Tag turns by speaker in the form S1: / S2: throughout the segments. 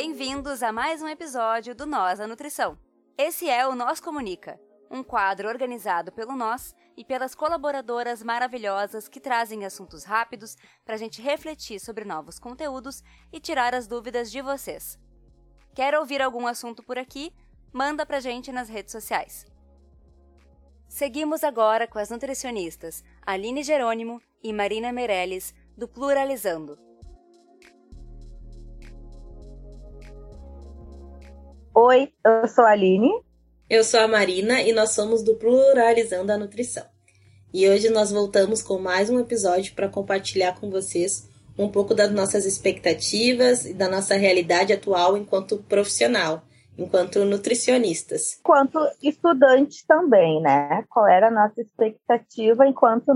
S1: Bem-vindos a mais um episódio do Nós a Nutrição. Esse é o Nós Comunica, um quadro organizado pelo Nós e pelas colaboradoras maravilhosas que trazem assuntos rápidos para a gente refletir sobre novos conteúdos e tirar as dúvidas de vocês. Quer ouvir algum assunto por aqui? Manda pra gente nas redes sociais. Seguimos agora com as nutricionistas Aline Jerônimo e Marina Meirelles, do Pluralizando.
S2: Oi, eu sou a Aline.
S3: Eu sou a Marina e nós somos do Pluralizando a Nutrição. E hoje nós voltamos com mais um episódio para compartilhar com vocês um pouco das nossas expectativas e da nossa realidade atual enquanto profissional enquanto nutricionistas.
S2: Enquanto estudantes também, né? Qual era a nossa expectativa enquanto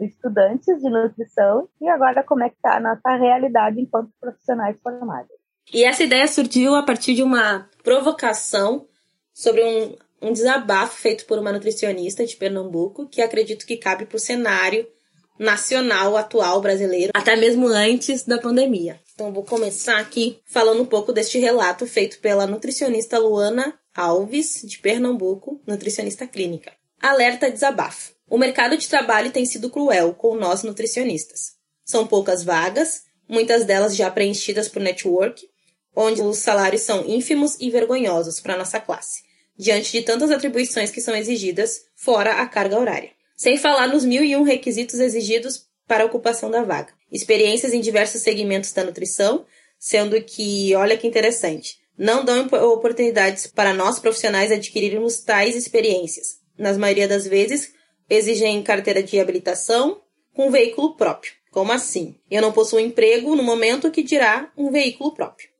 S2: estudantes de nutrição e agora como é que está a nossa realidade enquanto profissionais formados.
S3: E essa ideia surgiu a partir de uma provocação sobre um, um desabafo feito por uma nutricionista de Pernambuco, que acredito que cabe para o cenário nacional atual brasileiro, até mesmo antes da pandemia. Então vou começar aqui falando um pouco deste relato feito pela nutricionista Luana Alves, de Pernambuco, nutricionista clínica. Alerta desabafo. O mercado de trabalho tem sido cruel com nós nutricionistas. São poucas vagas, muitas delas já preenchidas por network, onde os salários são ínfimos e vergonhosos para nossa classe, diante de tantas atribuições que são exigidas fora a carga horária. Sem falar nos mil e um requisitos exigidos para a ocupação da vaga. Experiências em diversos segmentos da nutrição, sendo que, olha que interessante, não dão oportunidades para nós profissionais adquirirmos tais experiências. Nas maioria das vezes, exigem carteira de habilitação com veículo próprio. Como assim? Eu não possuo emprego no momento que dirá um veículo próprio.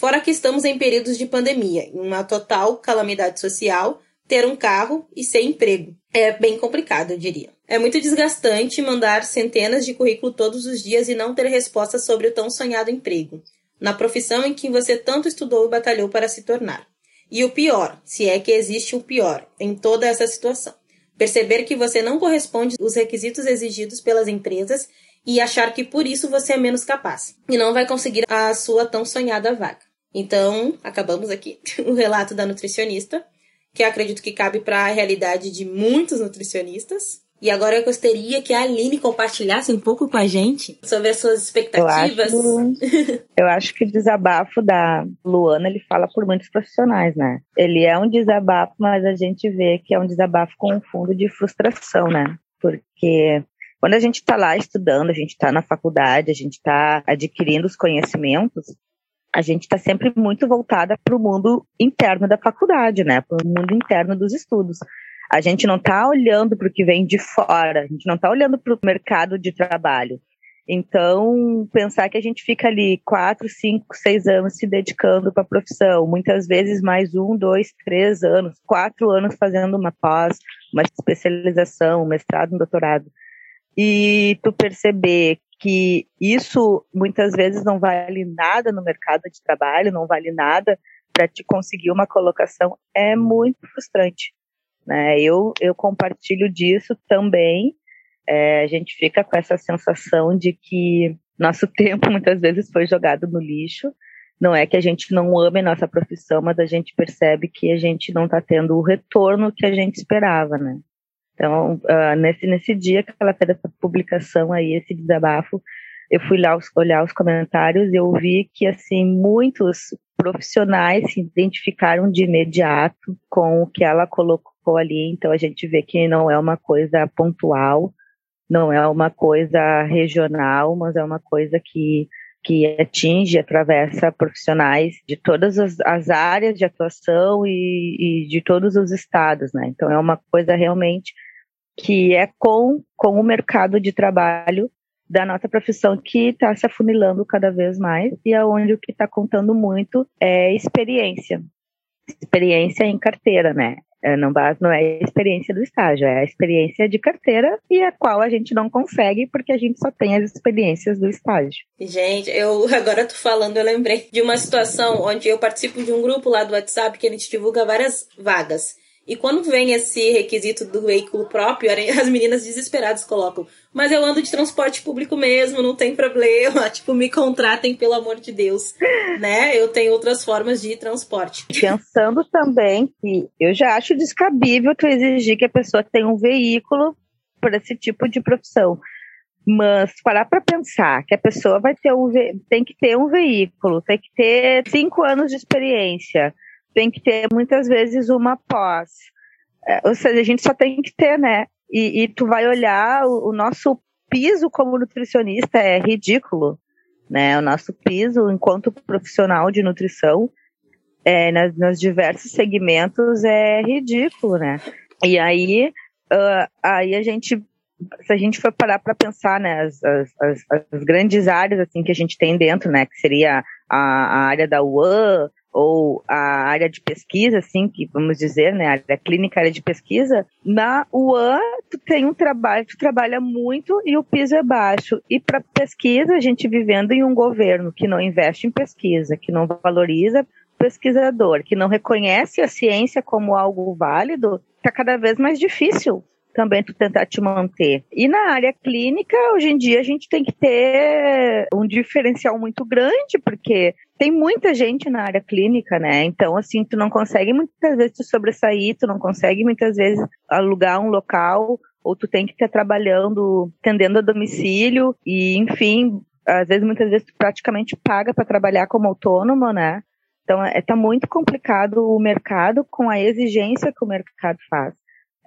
S3: Fora que estamos em períodos de pandemia, em uma total calamidade social, ter um carro e sem emprego. É bem complicado, eu diria. É muito desgastante mandar centenas de currículos todos os dias e não ter resposta sobre o tão sonhado emprego, na profissão em que você tanto estudou e batalhou para se tornar. E o pior, se é que existe um pior, em toda essa situação, perceber que você não corresponde aos requisitos exigidos pelas empresas e achar que por isso você é menos capaz e não vai conseguir a sua tão sonhada vaga. Então, acabamos aqui o relato da nutricionista que acredito que cabe para a realidade de muitos nutricionistas. E agora eu gostaria que a Aline compartilhasse um pouco com a gente sobre as suas expectativas.
S2: Eu acho, eu acho que o desabafo da Luana ele fala por muitos profissionais, né? Ele é um desabafo, mas a gente vê que é um desabafo com um fundo de frustração, né? Porque quando a gente está lá estudando, a gente está na faculdade, a gente está adquirindo os conhecimentos, a gente está sempre muito voltada para o mundo interno da faculdade, né? Para o mundo interno dos estudos. A gente não está olhando para o que vem de fora, a gente não está olhando para o mercado de trabalho. Então, pensar que a gente fica ali quatro, cinco, seis anos se dedicando para a profissão, muitas vezes mais um, dois, três anos, quatro anos fazendo uma pós, uma especialização, um mestrado, um doutorado, e tu perceber que isso muitas vezes não vale nada no mercado de trabalho, não vale nada para te conseguir uma colocação, é muito frustrante. Né? Eu, eu compartilho disso também. É, a gente fica com essa sensação de que nosso tempo muitas vezes foi jogado no lixo. Não é que a gente não ame nossa profissão, mas a gente percebe que a gente não está tendo o retorno que a gente esperava, né? Então, uh, nesse, nesse dia que ela fez essa publicação aí, esse desabafo, eu fui lá olhar os comentários e eu vi que, assim, muitos profissionais se identificaram de imediato com o que ela colocou ali. Então, a gente vê que não é uma coisa pontual, não é uma coisa regional, mas é uma coisa que que atinge, atravessa profissionais de todas as, as áreas de atuação e, e, de todos os estados, né? Então é uma coisa realmente que é com, com o mercado de trabalho da nossa profissão que está se afunilando cada vez mais e aonde é o que está contando muito é experiência, experiência em carteira, né? É, não, não é a experiência do estágio, é a experiência de carteira e a qual a gente não consegue porque a gente só tem as experiências do estágio.
S3: Gente, eu agora tô falando, eu lembrei de uma situação onde eu participo de um grupo lá do WhatsApp que a gente divulga várias vagas. E quando vem esse requisito do veículo próprio, as meninas desesperadas colocam: Mas eu ando de transporte público mesmo, não tem problema. Tipo, me contratem, pelo amor de Deus. né? Eu tenho outras formas de transporte.
S2: Pensando também que eu já acho descabível tu exigir que a pessoa tenha um veículo para esse tipo de profissão. Mas parar para pensar que a pessoa vai ter um tem que ter um veículo, tem que ter cinco anos de experiência, tem que ter muitas vezes uma pós. É, ou seja, a gente só tem que ter, né? E, e tu vai olhar o, o, nosso piso como nutricionista é ridículo, né? O nosso piso enquanto profissional de nutrição é, nas, nos diversos segmentos é ridículo, né? E aí, uh, aí a gente, se a gente for parar para pensar, né, as, as, as, grandes áreas assim que a gente tem dentro, né, que seria a, a área da UAN, ou a área de pesquisa, assim, que vamos dizer, né, a área clínica, a área de pesquisa, na UAN tu tem um trabalho, tu trabalha muito e o piso é baixo. E para pesquisa, a gente vivendo em um governo que não investe em pesquisa, que não valoriza pesquisador, que não reconhece a ciência como algo válido, está cada vez mais difícil também tu tentar te manter. E na área clínica, hoje em dia, a gente tem que ter um diferencial muito grande, porque tem muita gente na área clínica, né? Então, assim, tu não consegue muitas vezes te sobressair, tu não consegue muitas vezes alugar um local, ou tu tem que estar trabalhando, atendendo a domicílio, e enfim, às vezes, muitas vezes, tu praticamente paga para trabalhar como autônomo, né? Então, é, tá muito complicado o mercado com a exigência que o mercado faz.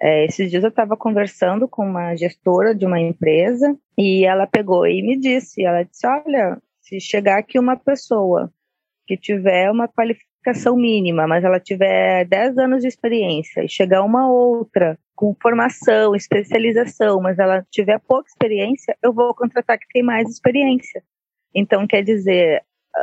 S2: É, esses dias eu estava conversando com uma gestora de uma empresa e ela pegou e me disse, ela disse, olha, se chegar aqui uma pessoa que tiver uma qualificação mínima, mas ela tiver 10 anos de experiência, e chegar uma outra com formação, especialização, mas ela tiver pouca experiência, eu vou contratar que tem mais experiência. Então, quer dizer,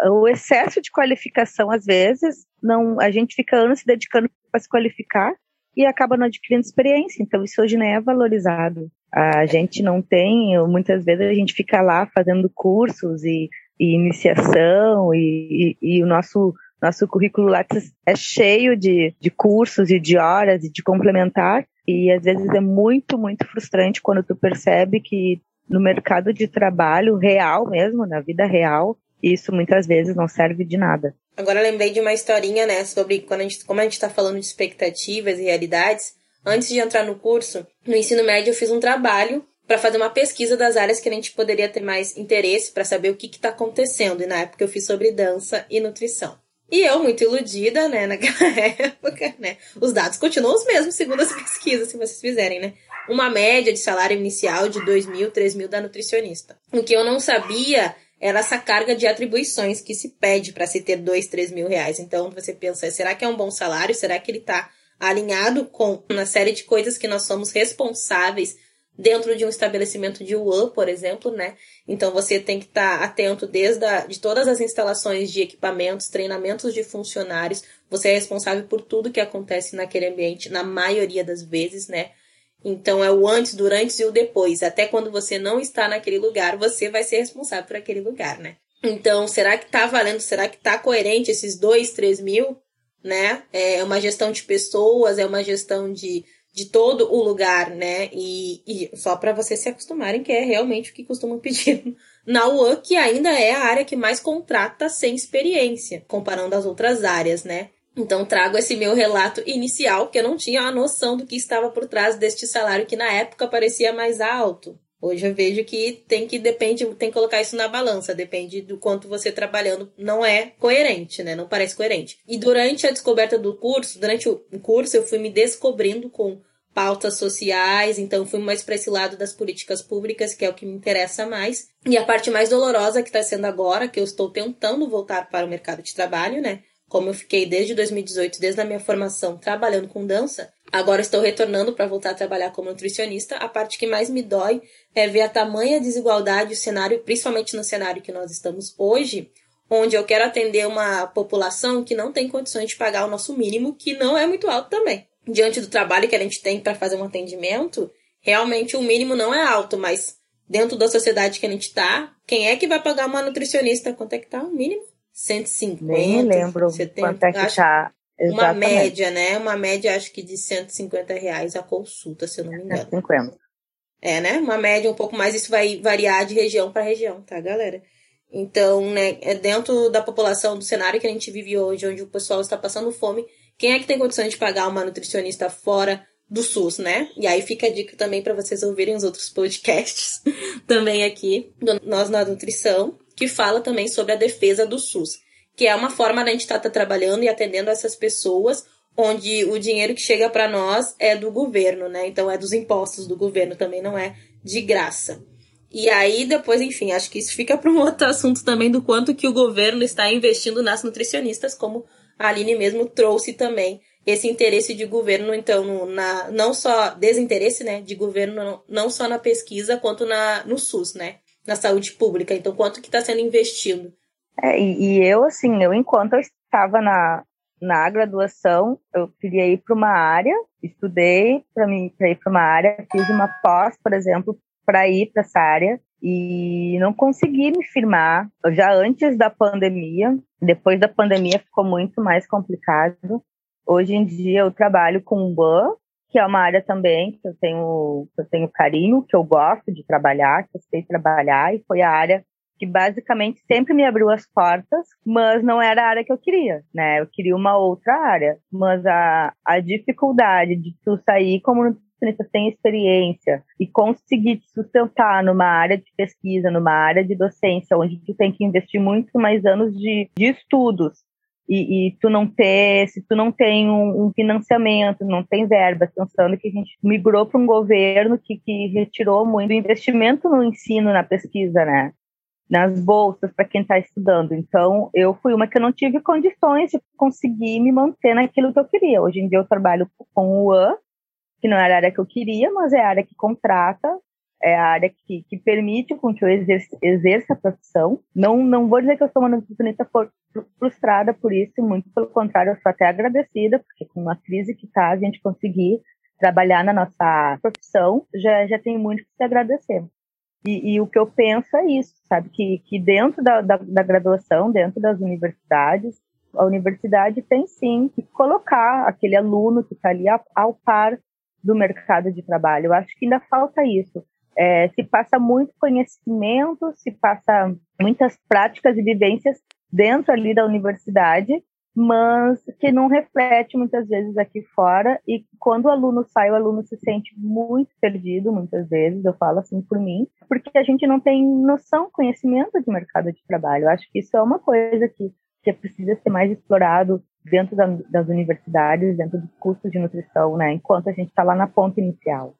S2: o excesso de qualificação, às vezes, não, a gente fica anos se dedicando para se qualificar e acaba não adquirindo experiência. Então, isso hoje não é valorizado. A gente não tem, muitas vezes a gente fica lá fazendo cursos e, e iniciação, e, e, e, o nosso, nosso currículo lá é cheio de, de cursos e de horas e de complementar, e às vezes é muito, muito frustrante quando tu percebe que no mercado de trabalho real mesmo, na vida real, isso muitas vezes não serve de nada.
S3: Agora lembrei de uma historinha, né, sobre quando a gente, como a gente está falando de expectativas e realidades. Antes de entrar no curso, no ensino médio eu fiz um trabalho para fazer uma pesquisa das áreas que a gente poderia ter mais interesse para saber o que está acontecendo. E na época eu fiz sobre dança e nutrição. E eu, muito iludida, né, naquela época, né? Os dados continuam os mesmos, segundo as pesquisas, se vocês fizerem, né? Uma média de salário inicial de 2 mil, 3 mil da nutricionista. O que eu não sabia era essa carga de atribuições que se pede para se ter dois, três mil reais. Então você pensa, será que é um bom salário? Será que ele está alinhado com uma série de coisas que nós somos responsáveis dentro de um estabelecimento de UAN, por exemplo, né? Então você tem que estar tá atento desde a, de todas as instalações de equipamentos, treinamentos de funcionários. Você é responsável por tudo que acontece naquele ambiente, na maioria das vezes, né? Então é o antes, durante e o depois. Até quando você não está naquele lugar, você vai ser responsável por aquele lugar, né? Então, será que tá valendo? Será que tá coerente esses dois, três mil? Né? É uma gestão de pessoas, é uma gestão de, de todo o lugar, né? E, e só para vocês se acostumarem que é realmente o que costumam pedir na UAN, que ainda é a área que mais contrata sem experiência, comparando as outras áreas, né? Então trago esse meu relato inicial, que eu não tinha a noção do que estava por trás deste salário que na época parecia mais alto. Hoje eu vejo que tem que depende, tem que colocar isso na balança, depende do quanto você trabalhando não é coerente, né? Não parece coerente. E durante a descoberta do curso, durante o curso eu fui me descobrindo com pautas sociais, então fui mais para esse lado das políticas públicas, que é o que me interessa mais. E a parte mais dolorosa que está sendo agora, que eu estou tentando voltar para o mercado de trabalho, né? Como eu fiquei desde 2018, desde a minha formação, trabalhando com dança, agora estou retornando para voltar a trabalhar como nutricionista. A parte que mais me dói é ver a tamanha desigualdade, o cenário, principalmente no cenário que nós estamos hoje, onde eu quero atender uma população que não tem condições de pagar o nosso mínimo, que não é muito alto também. Diante do trabalho que a gente tem para fazer um atendimento, realmente o mínimo não é alto, mas dentro da sociedade que a gente está, quem é que vai pagar uma nutricionista? Quanto é que tá o mínimo? 150.
S2: Nem lembro 70, quanto é que tá.
S3: uma média, né? Uma média, acho que de 150 reais a consulta, se eu não me engano.
S2: 150.
S3: É, né? Uma média um pouco mais, isso vai variar de região para região, tá, galera? Então, né, é dentro da população, do cenário que a gente vive hoje, onde o pessoal está passando fome, quem é que tem condições de pagar uma nutricionista fora do SUS, né? E aí fica a dica também para vocês ouvirem os outros podcasts também aqui do Nós na Nutrição, que fala também sobre a defesa do SUS, que é uma forma da gente estar tá, tá trabalhando e atendendo essas pessoas onde o dinheiro que chega para nós é do governo, né? Então é dos impostos do governo, também não é de graça. E aí depois, enfim, acho que isso fica para um outro assunto também do quanto que o governo está investindo nas nutricionistas, como a Aline mesmo trouxe também esse interesse de governo, então, na, não só desinteresse, né, de governo, não, não só na pesquisa, quanto na, no SUS, né, na saúde pública. Então, quanto que está sendo investido?
S2: É, e, e, eu, assim, eu enquanto eu estava na, na graduação, eu queria ir para uma área, estudei para ir para uma área, fiz uma pós, por exemplo, para ir para essa área, e não consegui me firmar já antes da pandemia. Depois da pandemia ficou muito mais complicado. Hoje em dia eu trabalho com o BAN, que é uma área também que eu tenho, que eu tenho carinho, que eu gosto de trabalhar, que eu sei trabalhar, e foi a área que basicamente sempre me abriu as portas, mas não era a área que eu queria, né? Eu queria uma outra área, mas a, a dificuldade de tu sair como nutricionista sem experiência e conseguir te sustentar numa área de pesquisa, numa área de docência, onde tu tem que investir muito mais anos de, de estudos, e, e, tu não ter, se tu não tem um, um, financiamento, não tem verba, pensando que a gente migrou para um governo que, que retirou muito investimento no ensino, na pesquisa, né? Nas bolsas para quem está estudando. Então, eu fui uma que eu não tive condições de conseguir me manter naquilo que eu queria. Hoje em dia eu trabalho com o UAN, que não era a área que eu queria, mas é a área que contrata é a área que, que permite com que eu exerça, exerça a profissão. Não, não vou dizer que eu sou uma nutricionista frustrada por isso, muito pelo contrário, eu sou até agradecida, porque com a crise que está, a gente conseguir trabalhar na nossa profissão, já, já tem muito que se agradecer. E, e, o que eu penso é isso, sabe? Que, que dentro da, da, da graduação, dentro das universidades, a universidade tem sim que colocar aquele aluno que está ali ao, ao par do mercado de trabalho. Eu acho que ainda falta isso. É, se passa muito conhecimento, se passa muitas práticas e vivências dentro ali da universidade, mas que não reflete muitas vezes aqui fora. E quando o aluno sai, o aluno se sente muito perdido, muitas vezes, eu falo assim por mim, porque a gente não tem noção, conhecimento de mercado de trabalho. Eu acho que isso é uma coisa que, que precisa ser mais explorado dentro da, das universidades, dentro dos cursos de nutrição, né? Enquanto a gente está lá na ponta inicial.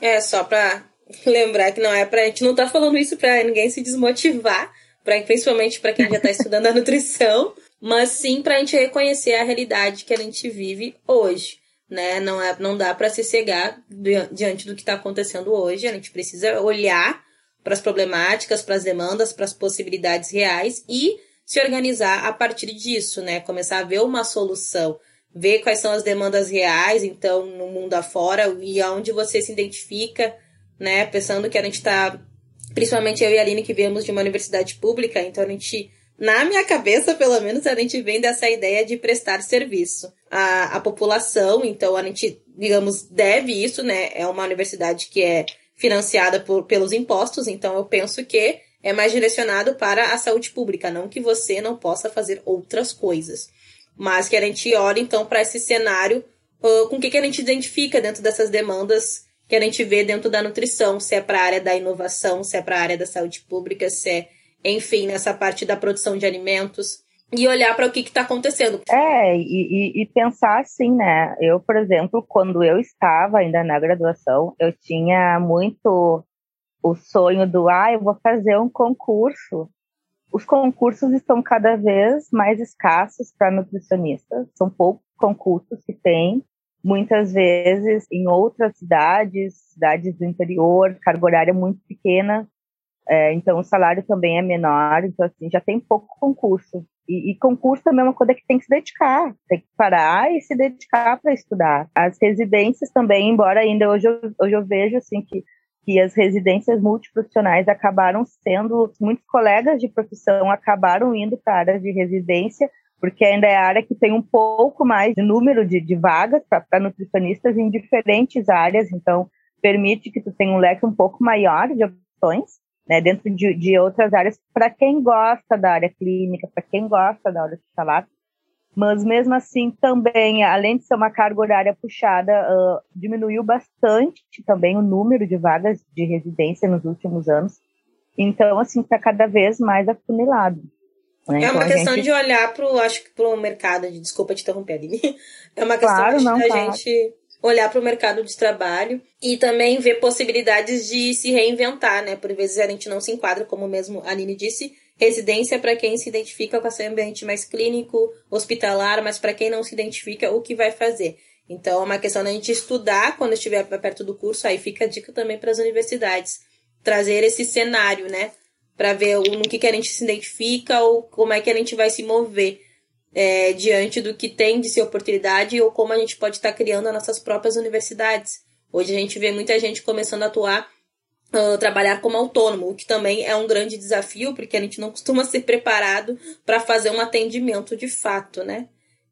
S3: É, só para lembrar que não é pra gente não tá falando isso para ninguém se desmotivar, pra, principalmente para quem já tá estudando a nutrição, mas sim pra gente reconhecer a realidade que a gente vive hoje. Né? Não, é, não dá para se cegar diante do que está acontecendo hoje. A gente precisa olhar para as problemáticas, para as demandas, para as possibilidades reais e se organizar a partir disso, né? Começar a ver uma solução, ver quais são as demandas reais, então, no mundo afora e aonde você se identifica né? Pensando que a gente está, principalmente eu e a Aline, que viemos de uma universidade pública, então a gente, na minha cabeça, pelo menos, a gente vem dessa ideia de prestar serviço à, à população, então a gente, digamos, deve isso, né? É uma universidade que é financiada por, pelos impostos, então eu penso que é mais direcionado para a saúde pública, não que você não possa fazer outras coisas. Mas que a gente olhe, então, para esse cenário, uh, com o que, que a gente identifica dentro dessas demandas que a gente vê dentro da nutrição, se é para a área da inovação, se é para a área da saúde pública, se é, enfim, nessa parte da produção de alimentos. E olhar para o que está acontecendo.
S2: É, e, e, pensar assim, né? Eu, por exemplo, quando eu estava ainda na graduação, eu tinha muito o sonho do, ah, eu vou fazer um concurso. Os concursos estão cada vez mais escassos para nutricionistas, são poucos concursos que tem muitas vezes em outras cidades, cidades do interior, carga horária muito pequena, é, então o salário também é menor, então assim, já tem pouco concurso. E, e, concurso também é uma coisa que tem que se dedicar, tem que parar e se dedicar para estudar. As residências também, embora ainda hoje eu, hoje eu vejo assim que, que as residências multiprofissionais acabaram sendo, muitos colegas de profissão acabaram indo para a área de residência porque ainda é a área que tem um pouco mais de número de, de vagas para nutricionistas em diferentes áreas, então permite que tu tenha um leque um pouco maior de opções, né, dentro de, de outras áreas, para quem gosta da área clínica, para quem gosta da área hospitalar, mas mesmo assim também, além de ser uma carga horária puxada, uh, diminuiu bastante também o número de vagas de residência nos últimos anos, então assim está cada vez mais afunilado.
S3: Né? É uma então, questão gente... de olhar para o, acho que para o mercado, de, desculpa te interromper, Aline. É uma questão
S2: claro,
S3: de
S2: não,
S3: a
S2: claro.
S3: gente olhar para o mercado de trabalho e também ver possibilidades de se reinventar, né? Por vezes a gente não se enquadra, como mesmo a Aline disse, residência para quem se identifica com esse ambiente mais clínico, hospitalar, mas para quem não se identifica, o que vai fazer. Então é uma questão da gente estudar quando estiver perto do curso, aí fica a dica também para as universidades, trazer esse cenário, né? Para ver no que, que a gente se identifica ou como é que a gente vai se mover é, diante do que tem de ser oportunidade ou como a gente pode estar tá criando as nossas próprias universidades. Hoje a gente vê muita gente começando a atuar, uh, trabalhar como autônomo, o que também é um grande desafio, porque a gente não costuma ser preparado para fazer um atendimento de fato, né?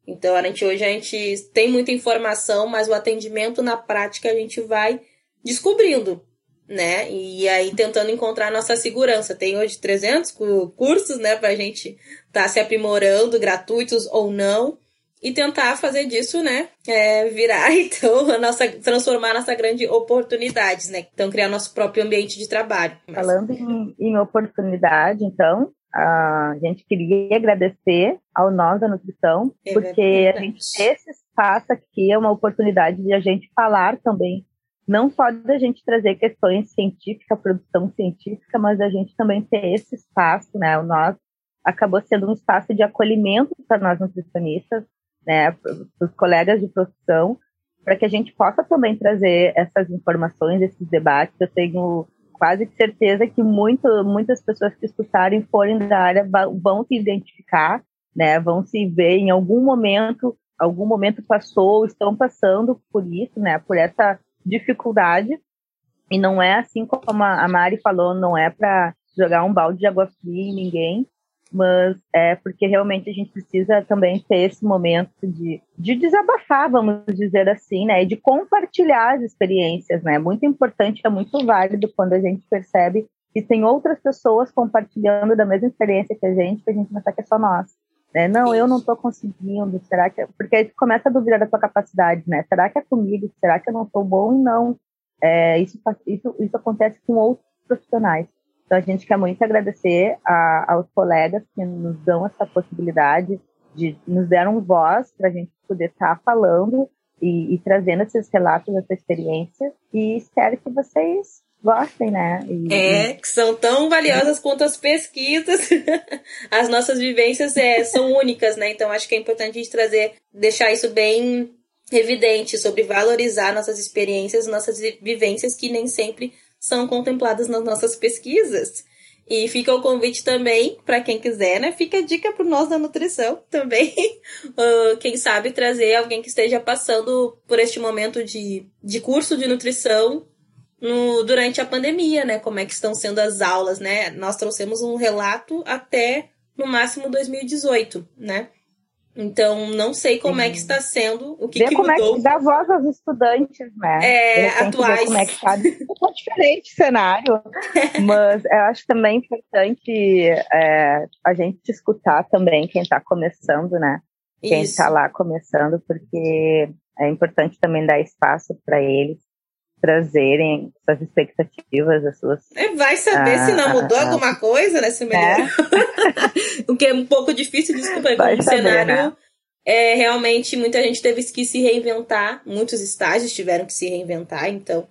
S3: Então a gente hoje a gente tem muita informação, mas o atendimento na prática a gente vai descobrindo né? E aí tentando encontrar nossa segurança. Tem hoje 300 cursos, né, pra gente estar tá se aprimorando, gratuitos ou não, e tentar fazer disso, né, é, virar então a nossa transformar a nossa grande oportunidades, né? Então criar nosso próprio ambiente de trabalho.
S2: Mas... Falando em, em oportunidade, então, a gente queria agradecer ao Nós da Nutrição, é porque gente esse espaço aqui é uma oportunidade de a gente falar também não só da gente trazer questões científicas, produção científica, mas a gente também ter esse espaço, né? O nós acabou sendo um espaço de acolhimento para nós nutricionistas, né? Para os colegas de profissão, para que a gente possa também trazer essas informações, esses debates. Eu tenho quase certeza que muito, muitas pessoas que escutarem forem da área vão se identificar, né? Vão se ver em algum momento, algum momento passou, estão passando por isso, né? Por essa dificuldade. E não é assim como a Mari falou, não é para jogar um balde de água fria em ninguém, mas é porque realmente a gente precisa também ter esse momento de, de desabafar, vamos dizer assim, né? E de compartilhar as experiências, né? Muito importante, é muito válido quando a gente percebe que tem outras pessoas compartilhando da mesma experiência que a gente, que a gente pensa que é só nós. Né? Não, eu não estou conseguindo, será que. É? Porque aí tu começa a duvidar da tua capacidade, né? Será que é comigo? Será que eu não sou bom? E não. É, isso, isso, isso acontece com outros profissionais. Então a gente quer muito agradecer a, aos colegas que nos dão essa possibilidade de nos deram voz para a gente poder estar tá falando e, e, trazendo esses relatos, essa experiência. E espero que vocês gostem, né?
S3: E, é, que são tão valiosas quanto as pesquisas. as nossas vivências é, são únicas, né? Então acho que é importante a gente trazer, deixar isso bem evidente sobre valorizar nossas experiências, nossas vivências que nem sempre são contempladas nas nossas pesquisas. E fica o convite também para quem quiser, né? Fica a dica para nós da nutrição também. uh, quem sabe trazer alguém que esteja passando por este momento de, de curso de nutrição no, durante a pandemia, né? Como é que estão sendo as aulas, né? Nós trouxemos um relato até no máximo 2018, né? Então, não sei como Sim. é que está sendo, o que, que
S2: como
S3: mudou.
S2: É que dá voz aos estudantes, né?
S3: É, atuais.
S2: Como é que está. É diferente cenário, mas eu acho também importante é, a gente escutar também quem está começando, né? Quem está lá começando, porque é importante também dar espaço para eles trazerem suas expectativas, as suas.
S3: É, vai saber ah, se não mudou ah, alguma coisa nesse meio. É. o que é um pouco difícil, desculpa, o cenário. Né? É, realmente muita gente teve que se reinventar, muitos estágios tiveram que se reinventar, então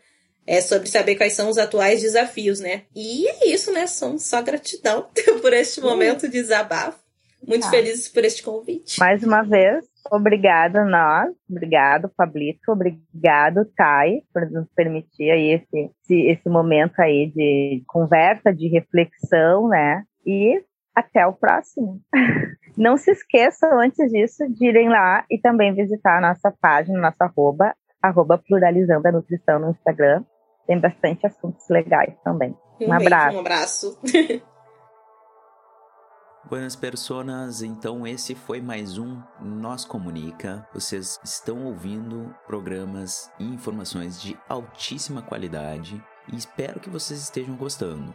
S3: é sobre saber quais são os atuais desafios, né? E é isso, né? São só gratidão por este momento de desabafo. Muito ah. felizes por este convite.
S2: Mais uma vez, Obrigada nós, obrigado Pablito, obrigado Thay por nos permitir aí esse, esse, esse momento aí de conversa, de reflexão, né? E até o próximo. Não se esqueçam, antes disso, de irem lá e também visitar a nossa página, nossa arroba, arroba pluralizando a nutrição no Instagram. Tem bastante assuntos legais também. Um, um abraço.
S3: Um abraço.
S4: Buenas personas, então esse foi mais um Nós Comunica. Vocês estão ouvindo programas e informações de altíssima qualidade e espero que vocês estejam gostando.